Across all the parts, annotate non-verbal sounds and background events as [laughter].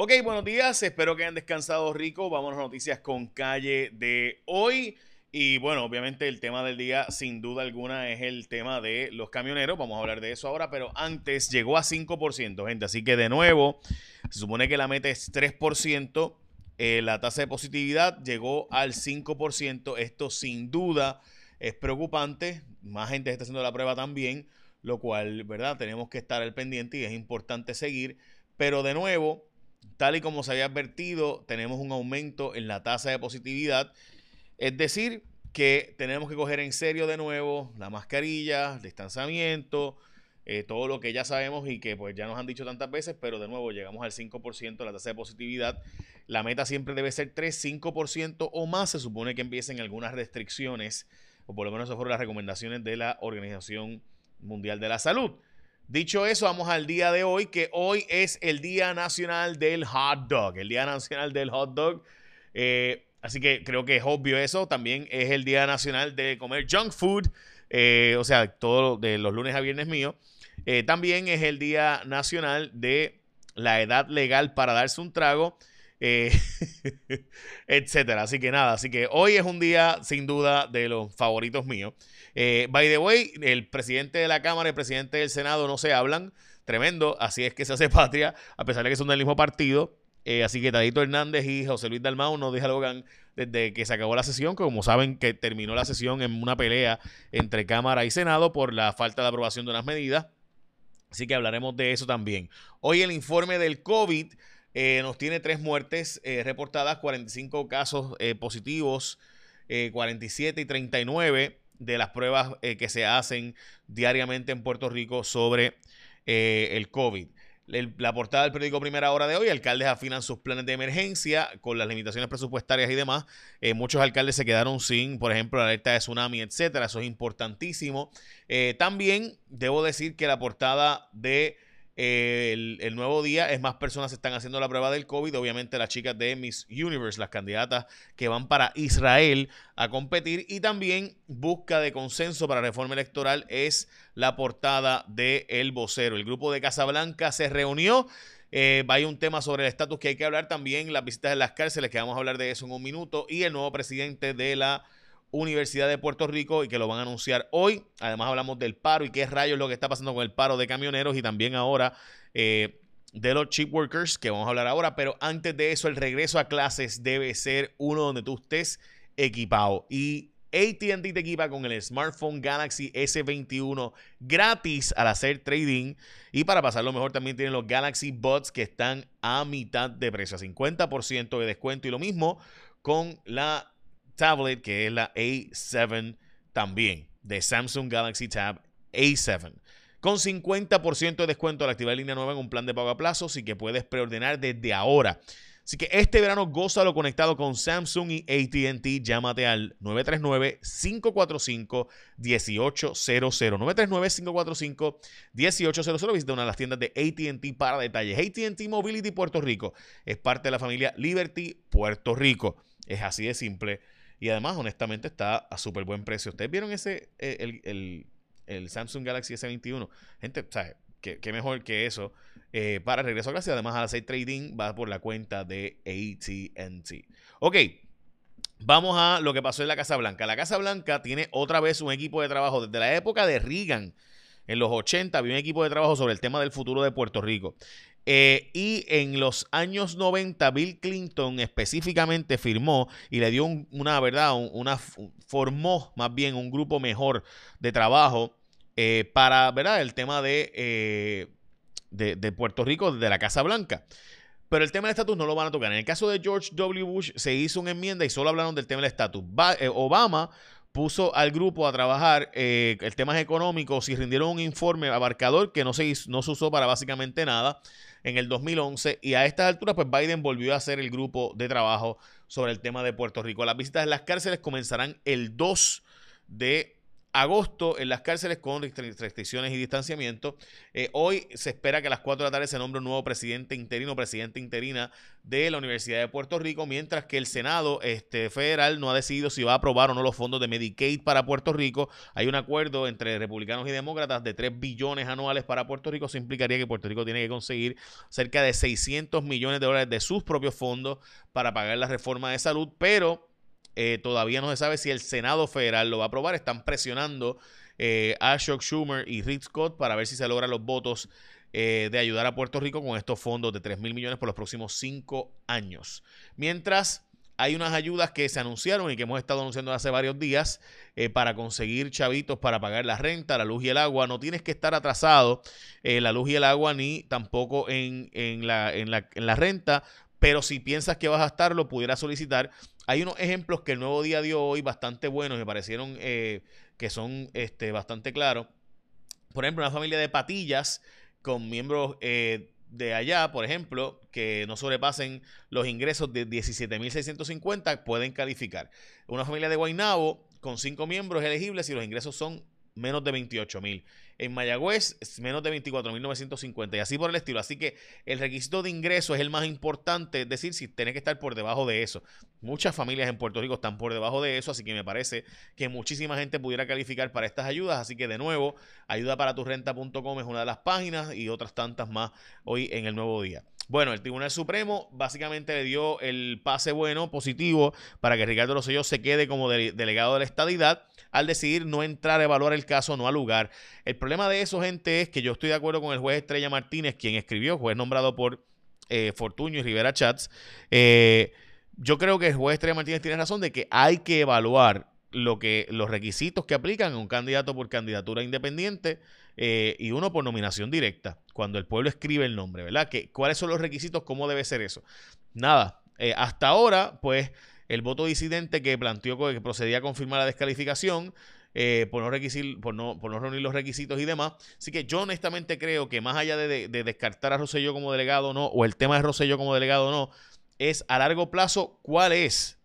Ok, buenos días, espero que hayan descansado rico. Vamos a noticias con calle de hoy. Y bueno, obviamente el tema del día, sin duda alguna, es el tema de los camioneros. Vamos a hablar de eso ahora, pero antes llegó a 5%, gente. Así que de nuevo, se supone que la meta es 3%. Eh, la tasa de positividad llegó al 5%. Esto sin duda es preocupante. Más gente está haciendo la prueba también, lo cual, ¿verdad? Tenemos que estar al pendiente y es importante seguir. Pero de nuevo, Tal y como se había advertido, tenemos un aumento en la tasa de positividad. Es decir, que tenemos que coger en serio de nuevo la mascarilla, el distanciamiento, eh, todo lo que ya sabemos y que pues ya nos han dicho tantas veces, pero de nuevo llegamos al 5% de la tasa de positividad. La meta siempre debe ser 3, 5% o más. Se supone que empiecen algunas restricciones, o por lo menos esas fueron las recomendaciones de la Organización Mundial de la Salud. Dicho eso, vamos al día de hoy, que hoy es el Día Nacional del Hot Dog. El Día Nacional del Hot Dog. Eh, así que creo que es obvio eso. También es el Día Nacional de comer junk food. Eh, o sea, todo de los lunes a viernes mío. Eh, también es el Día Nacional de la edad legal para darse un trago. [laughs] etcétera. Así que nada, así que hoy es un día sin duda de los favoritos míos. Eh, by the way, el presidente de la Cámara y el presidente del Senado no se hablan. Tremendo, así es que se hace [laughs] patria, a pesar de que son del mismo partido. Eh, así que Tadito Hernández y José Luis Dalmau no dialogan desde que se acabó la sesión, que como saben que terminó la sesión en una pelea entre Cámara y Senado por la falta de aprobación de unas medidas. Así que hablaremos de eso también. Hoy el informe del COVID eh, nos tiene tres muertes reportadas, 45 casos positivos, 47 y 39 de las pruebas eh, que se hacen diariamente en Puerto Rico sobre eh, el COVID. la portada del periódico Primera Hora de hoy, alcaldes afinan sus planes de emergencia con las limitaciones presupuestarias y demás. Eh, muchos alcaldes se quedaron sin, por ejemplo, la alerta de tsunami, etcétera. Eso es importantísimo. también debo decir que la portada de el, nuevo día es más personas están haciendo la prueba del COVID. Obviamente las chicas de Miss Universe, las candidatas que van para Israel a competir. Y también busca de consenso para reforma electoral es la portada de El Vocero. El grupo de Casablanca se reunió. Eh, hay un tema sobre el estatus que hay que hablar también, las visitas en las cárceles, que vamos a hablar de eso en un minuto, y el nuevo presidente de la Universidad de Puerto Rico y que lo van a anunciar hoy. Además hablamos del paro y qué rayos lo que está pasando con el paro de camioneros y también ahora eh, de los chip workers que vamos a hablar ahora. Pero antes de eso, el regreso a clases debe ser uno donde tú estés equipado. Y ATT te equipa con el smartphone Galaxy S21 gratis al hacer trading. Y para pasarlo mejor también tienen los Galaxy Buds que están a mitad de precio, a 50% de descuento. Y lo mismo con la tablet, que es la A7 también, de Samsung Galaxy Tab A7. Con 50% de descuento al activar línea nueva en un plan de pago a plazo, así que puedes preordenar desde ahora. Así que este verano gózalo conectado con Samsung y ATT. Llámate al 939-545-1800. 939-545-1800. Visita una de las tiendas de ATT para detalles. ATT Mobility Puerto Rico es parte de la familia Liberty Puerto Rico. Es así de simple. Y además, honestamente, está a súper buen precio. ¿Ustedes vieron ese, eh, el, Samsung Galaxy S21? Gente, ¿sabes? ¿Qué, qué mejor que eso eh, para regreso a clase. Además, al hacer trading va por la cuenta de ATT. Ok, vamos a lo que pasó en la Casa Blanca. La Casa Blanca tiene otra vez un equipo de trabajo desde la época de Reagan. En los 80 había un equipo de trabajo sobre el tema del futuro de Puerto Rico. Eh, y en los años 90, Bill Clinton específicamente firmó y le dio una, ¿verdad? una, formó más bien un grupo mejor de trabajo eh, para, ¿verdad? El tema eh, de, de, Puerto Rico, de la Casa Blanca. Pero el tema del estatus no lo van a tocar. En el caso de George W. Bush se hizo una enmienda y solo hablaron del tema del estatus. Obama puso al grupo a trabajar eh, el temas económicos y rindieron un informe abarcador que no se, no se usó para básicamente nada en el 2011 y a estas alturas pues Biden volvió a hacer el grupo de trabajo sobre el tema de Puerto Rico. Las visitas en las cárceles comenzarán el 2 de agosto en las cárceles con restricciones y distanciamiento. Eh, hoy se espera que a las 4 de la tarde se nombre un nuevo presidente interino, presidente interina de la Universidad de Puerto Rico, mientras que el Senado este, federal no ha decidido si va a aprobar o no los fondos de Medicaid para Puerto Rico. Hay un acuerdo entre republicanos y demócratas de 3 billones anuales para Puerto Rico. Eso implicaría que Puerto Rico tiene que conseguir cerca de 600 millones de dólares de sus propios fondos para pagar la reforma de salud, pero eh, todavía no se sabe si el Senado federal lo va a aprobar. Están presionando eh, a Chuck Schumer y Rick Scott para ver si se logran los votos eh, de ayudar a Puerto Rico con estos fondos de 3 mil millones por los próximos cinco años. Mientras hay unas ayudas que se anunciaron y que hemos estado anunciando hace varios días para conseguir chavitos para pagar la renta, la luz y el agua. No tienes que estar atrasado en la luz y el agua ni tampoco en, la, en, la, en la renta, pero si piensas que vas a estarlo, pudieras solicitar hay unos ejemplos que el nuevo día dio hoy bastante buenos, me parecieron eh, que son este, bastante claros. Por ejemplo, una familia de patillas con miembros eh, de allá, por ejemplo, que no sobrepasen los ingresos de 17.650 pueden calificar. Una familia de Guaynabo con cinco miembros elegibles y los ingresos son menos de 28.000. En Mayagüez, menos de 24.950 y así por el estilo. Así que el requisito de ingreso es el más importante, es decir, si tenés que estar por debajo de eso. Muchas familias en Puerto Rico están por debajo de eso, así que me parece que muchísima gente pudiera calificar para estas ayudas. Así que de nuevo, ayudaparaturrenta.com es una de las páginas y otras tantas más hoy en el nuevo día. Bueno, el Tribunal Supremo básicamente le dio el pase bueno, positivo, para que Ricardo Rosselló se quede como delegado de la estadidad al decidir no entrar a evaluar el caso, no al lugar. El problema de eso, gente, es que yo estoy de acuerdo con el juez Estrella Martínez, quien escribió, juez nombrado por eh, Fortuño y Rivera Chats. Eh, yo creo que el juez Estrella Martínez tiene razón de que hay que evaluar lo que los requisitos que aplican a un candidato por candidatura independiente eh, y uno por nominación directa, cuando el pueblo escribe el nombre, ¿verdad? Que, ¿Cuáles son los requisitos? ¿Cómo debe ser eso? Nada, hasta ahora, pues el voto disidente que planteó que procedía a confirmar la descalificación eh, por, no por, no, por no reunir los requisitos y demás. Así que yo honestamente creo que más allá de, descartar a Rosselló como delegado o no, o el tema de Rosselló como delegado o no, es a largo plazo cuál es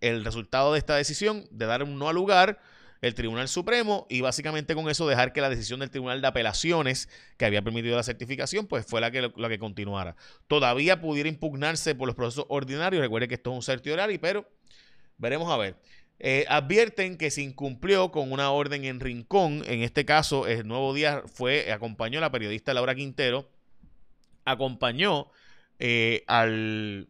el resultado de esta decisión de dar un no al lugar el Tribunal Supremo y básicamente con eso dejar que la decisión del Tribunal de Apelaciones que había permitido la certificación pues fue la que, la que continuara. Todavía pudiera impugnarse por los procesos ordinarios, recuerde que esto es un certiorari, pero veremos a ver. Eh, advierten que se incumplió con una orden en Rincón, en este caso el Nuevo Día fue, acompañó a la periodista Laura Quintero, acompañó eh, al...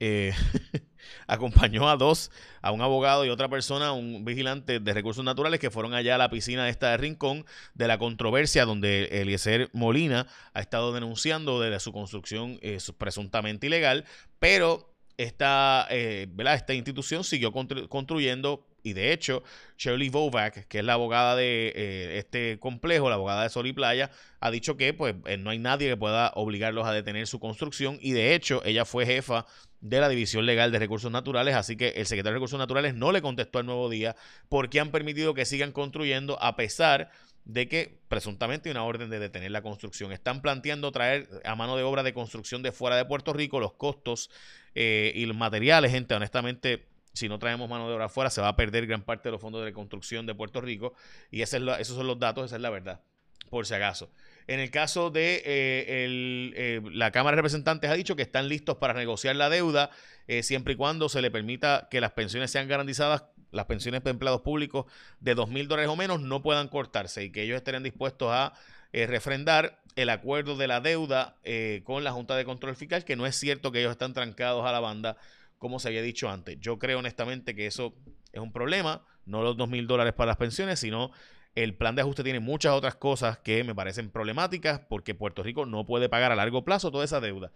Eh, [laughs] acompañó a dos, a un abogado y otra persona, un vigilante de recursos naturales que fueron allá a la piscina esta de Rincón de la controversia donde Eliezer Molina ha estado denunciando de su construcción eh, presuntamente ilegal, pero esta, eh, esta institución siguió construyendo y de hecho, Shirley Vovak, que es la abogada de eh, este complejo, la abogada de Sol y Playa, ha dicho que pues eh, no hay nadie que pueda obligarlos a detener su construcción y de hecho ella fue jefa de la División Legal de Recursos Naturales, así que el secretario de Recursos Naturales no le contestó al nuevo día porque han permitido que sigan construyendo a pesar de que presuntamente hay una orden de detener la construcción. Están planteando traer a mano de obra de construcción de fuera de Puerto Rico los costos eh, y los materiales, gente, honestamente si no traemos mano de obra afuera, se va a perder gran parte de los fondos de reconstrucción de Puerto Rico. Y esos son los datos, esa es la verdad, por si acaso. En el caso de eh, eh, la Cámara de Representantes ha dicho que están listos para negociar la deuda eh, siempre y cuando se le permita que las pensiones sean garantizadas, las pensiones de empleados públicos de dos mil dólares o menos no puedan cortarse y que ellos estén dispuestos a refrendar el acuerdo de la deuda con la Junta de Control Fiscal, que no es cierto que ellos están trancados a la banda como se había dicho antes. Yo creo honestamente que eso es un problema, no los dos mil dólares para las pensiones, sino el plan de ajuste tiene muchas otras cosas que me parecen problemáticas porque Puerto Rico no puede pagar a largo plazo toda esa deuda.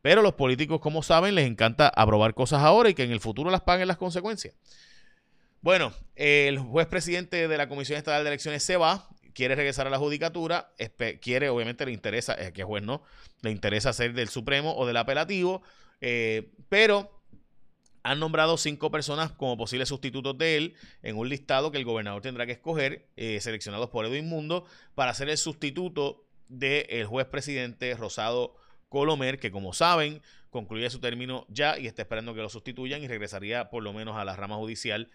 Pero los políticos, como saben, les encanta aprobar cosas ahora y que en el futuro las paguen las consecuencias. Bueno, el juez presidente de la Comisión Estatal de Elecciones se va, quiere regresar a la judicatura, quiere, obviamente le interesa, es que juez no, le interesa ser del Supremo o del apelativo, eh, pero han nombrado cinco personas como posibles sustitutos de él en un listado que el gobernador tendrá que escoger, eh, seleccionados por Edwin Mundo, para ser el sustituto del juez presidente Rosado Colomer, que como saben, concluye su término ya y está esperando que lo sustituyan y regresaría por lo menos a la rama judicial.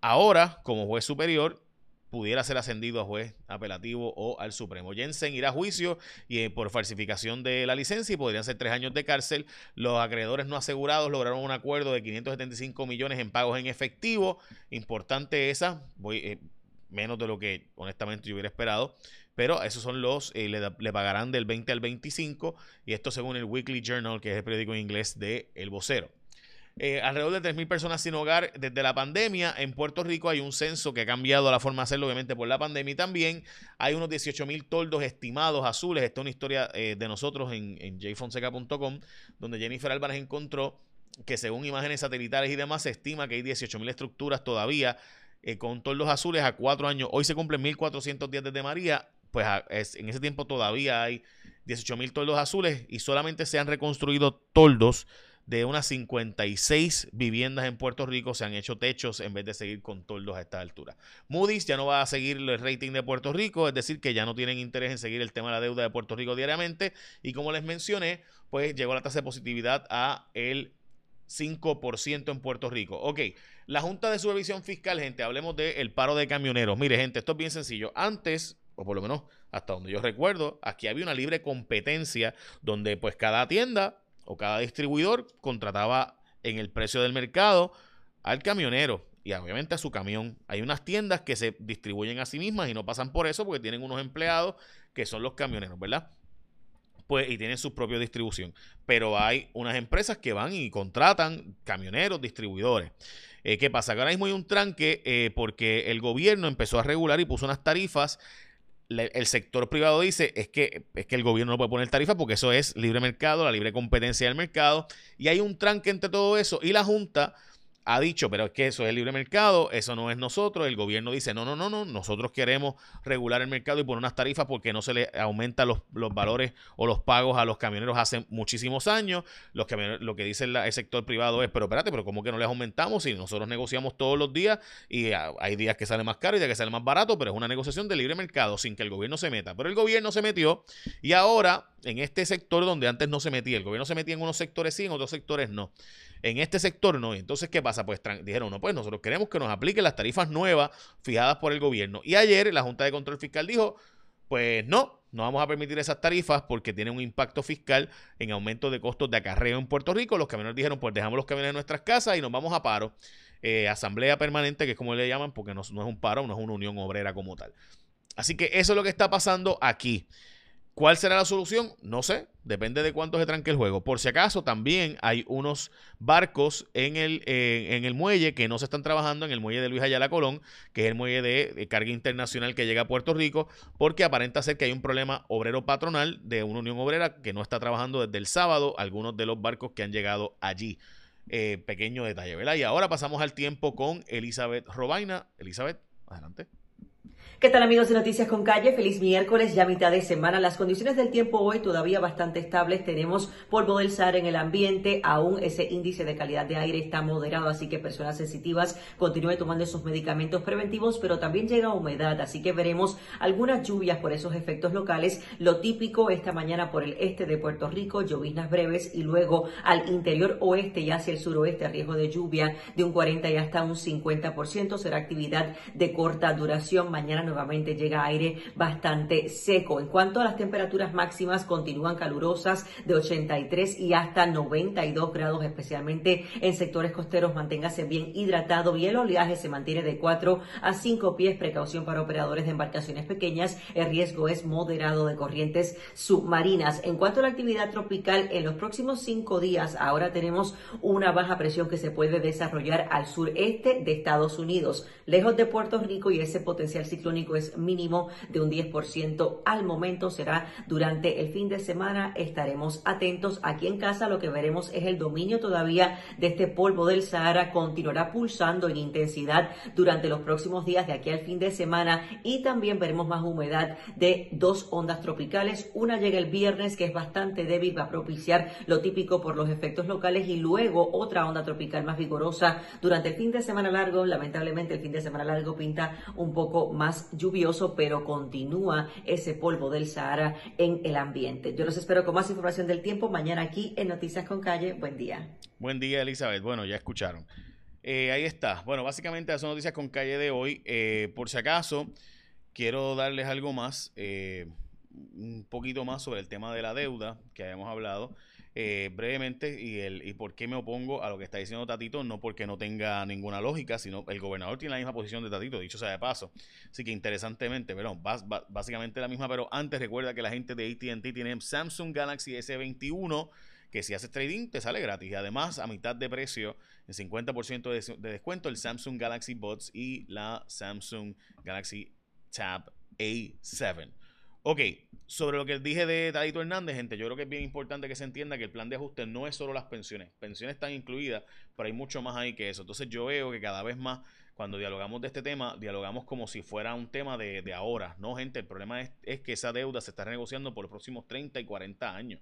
Ahora, como juez superior, pudiera ser ascendido a juez apelativo o al Supremo. Jensen irá a juicio y eh, por falsificación de la licencia y podrían ser tres años de cárcel. Los acreedores no asegurados lograron un acuerdo de 575 millones en pagos en efectivo. Importante esa, voy, eh, menos de lo que honestamente yo hubiera esperado. Pero esos son los, eh, le, pagarán del 20 al 25 y esto según el Weekly Journal, que es el periódico en inglés de El Vocero. Eh, alrededor de 3.000 personas sin hogar desde la pandemia. En Puerto Rico hay un censo que ha cambiado la forma de hacerlo, obviamente, por la pandemia. Y también hay unos 18.000 toldos estimados azules. Esta es una historia eh, de nosotros en, en jfonseca.com, donde Jennifer Álvarez encontró que según imágenes satelitales y demás, se estima que hay 18.000 estructuras todavía eh, con toldos azules a cuatro años. Hoy se cumplen 1.400 días desde María. Pues en ese tiempo todavía hay 18.000 toldos azules y solamente se han reconstruido toldos de unas 56 viviendas en Puerto Rico se han hecho techos en vez de seguir con toldos a esta altura. Moody's ya no va a seguir el rating de Puerto Rico, es decir, que ya no tienen interés en seguir el tema de la deuda de Puerto Rico diariamente. Y como les mencioné, pues llegó la tasa de positividad a el 5% en Puerto Rico. Ok, la Junta de Supervisión Fiscal, gente, hablemos del paro de camioneros. Mire, gente, esto es bien sencillo. Antes, o por lo menos hasta donde yo recuerdo, aquí había una libre competencia donde pues cada tienda o cada distribuidor contrataba en el precio del mercado al camionero y obviamente a su camión. Hay unas tiendas que se distribuyen a sí mismas y no pasan por eso porque tienen unos empleados que son los camioneros, ¿verdad? Pues, y tienen su propia distribución. Pero hay unas empresas que van y contratan camioneros, distribuidores. Eh, ¿Qué pasa? Ahora mismo hay un tranque eh, porque el gobierno empezó a regular y puso unas tarifas el sector privado dice es que, es que el gobierno no puede poner tarifa porque eso es libre mercado, la libre competencia del mercado, y hay un tranque entre todo eso, y la Junta ha dicho, pero es que eso es el libre mercado, eso no es nosotros. El gobierno dice, no, no, no, no, nosotros queremos regular el mercado y poner unas tarifas porque no se le aumenta los, valores o los pagos a los camioneros hace muchísimos años. Los lo que dice el sector privado es, pero espérate, pero ¿cómo que no les aumentamos si nosotros negociamos todos los días y hay días que sale más caro y días que sale más barato, pero es una negociación de libre mercado sin que el gobierno se meta. Pero el gobierno se metió y ahora en este sector donde antes no se metía, el gobierno se metía en unos sectores sí, en otros sectores no. En este sector no. Entonces, ¿qué pasa? Pues dijeron, no, pues nosotros queremos que nos apliquen las tarifas nuevas fijadas por el gobierno. Y ayer la Junta de Control Fiscal dijo, pues no, no vamos a permitir esas tarifas porque tienen un impacto fiscal en aumento de costos de acarreo en Puerto Rico. Los camioneros dijeron, pues dejamos los camiones en nuestras casas y nos vamos a paro. Eh, asamblea permanente, que es como le llaman, porque no, no es un paro, no es una unión obrera como tal. Así que eso es lo que está pasando aquí. ¿Cuál será la solución? No sé, depende de cuánto se tranque el juego. Por si acaso, también hay unos barcos en el, eh, en el muelle que no se están trabajando, en el muelle de Luis Ayala Colón, que es el muelle de, carga internacional que llega a Puerto Rico, porque aparenta ser que hay un problema obrero patronal de una unión obrera que no está trabajando desde el sábado algunos de los barcos que han llegado allí. Eh, pequeño detalle, ¿verdad? Y ahora pasamos al tiempo con Elizabeth Robaina. Elizabeth, adelante. ¿Qué tal amigos de Noticias con Calle? Feliz miércoles, ya mitad de semana. Las condiciones del tiempo hoy todavía bastante estables. Tenemos polvo del Sahara en el ambiente, aún ese índice de calidad de aire está moderado, así que personas sensitivas continúen tomando sus medicamentos preventivos, pero también llega humedad, así que veremos algunas lluvias por esos efectos locales. Lo típico esta mañana por el este de Puerto Rico, lloviznas breves y luego al interior oeste y hacia el suroeste, riesgo de lluvia de un 40 y hasta un 50%. Será actividad de corta duración. Mañana nuevamente llega aire bastante seco. En cuanto a las temperaturas máximas, continúan calurosas de 83 y hasta 92 grados, especialmente en sectores costeros. Manténgase bien hidratado y el oleaje se mantiene de 4 a 5 pies. Precaución para operadores de embarcaciones pequeñas. El riesgo es moderado de corrientes submarinas. En cuanto a la actividad tropical, en los próximos cinco días, ahora tenemos una baja presión que se puede desarrollar al sureste de Estados Unidos, lejos de Puerto Rico y ese potencial es mínimo de un 10% al momento. Será durante el fin de semana. Estaremos atentos. Aquí en casa lo que veremos es el dominio todavía de este polvo del Sahara. Continuará pulsando en intensidad durante los próximos días de aquí al fin de semana y también veremos más humedad de dos ondas tropicales. Una llega el viernes que es bastante débil, va a propiciar lo típico por los efectos locales y luego otra onda tropical más vigorosa durante el fin de semana largo. Lamentablemente el fin de semana largo pinta un poco más lluvioso, pero continúa ese polvo del Sahara en el ambiente. Yo los espero con más información del tiempo mañana aquí en Noticias con Calle. Buen día. Buen día, Elizabeth. Bueno, ya escucharon. eh, ahí está. Bueno, básicamente son noticias con calle de hoy. Eh, por si acaso, quiero darles algo más, eh, un poquito más sobre el tema de la deuda que habíamos hablado brevemente y, el, y por qué me opongo a lo que está diciendo Tatito, no porque no tenga ninguna lógica, sino el gobernador tiene la misma posición de Tatito, dicho sea de paso. Así que interesantemente, pero básicamente la misma, pero antes recuerda que la gente de ATT tiene Samsung Galaxy S21 que si haces trading te sale gratis. Y además, a mitad de precio, en 50% de, de, descuento, el Samsung Galaxy Buds y la Samsung Galaxy Tab A7. Ok, sobre lo que dije de Tadito Hernández, gente, yo creo que es bien importante que se entienda que el plan de ajuste no es solo las pensiones. Pensiones están incluidas, pero hay mucho más ahí que eso. Entonces yo veo que cada vez más, cuando dialogamos de este tema, dialogamos como si fuera un tema de, ahora. No, gente, el problema es, es que esa deuda se está renegociando por los próximos 30 y 40 años.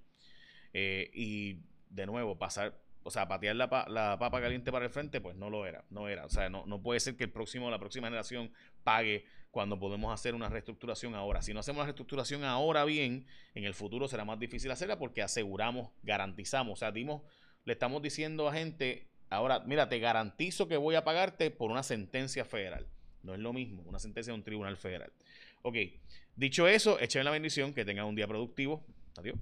Eh, y de nuevo, pasar, o sea, patear la, papa caliente para el frente, pues no lo era, no era. O sea, no, puede ser que el próximo, la próxima generación pague cuando podemos hacer una reestructuración ahora. Si no hacemos la reestructuración ahora bien, en el futuro será más difícil hacerla porque aseguramos, garantizamos, o sea, dimos, le estamos diciendo a gente, ahora, mira, te garantizo que voy a pagarte por una sentencia federal. No es lo mismo, una sentencia de un tribunal federal. Ok, dicho eso, echen la bendición, que tengan un día productivo. Adiós.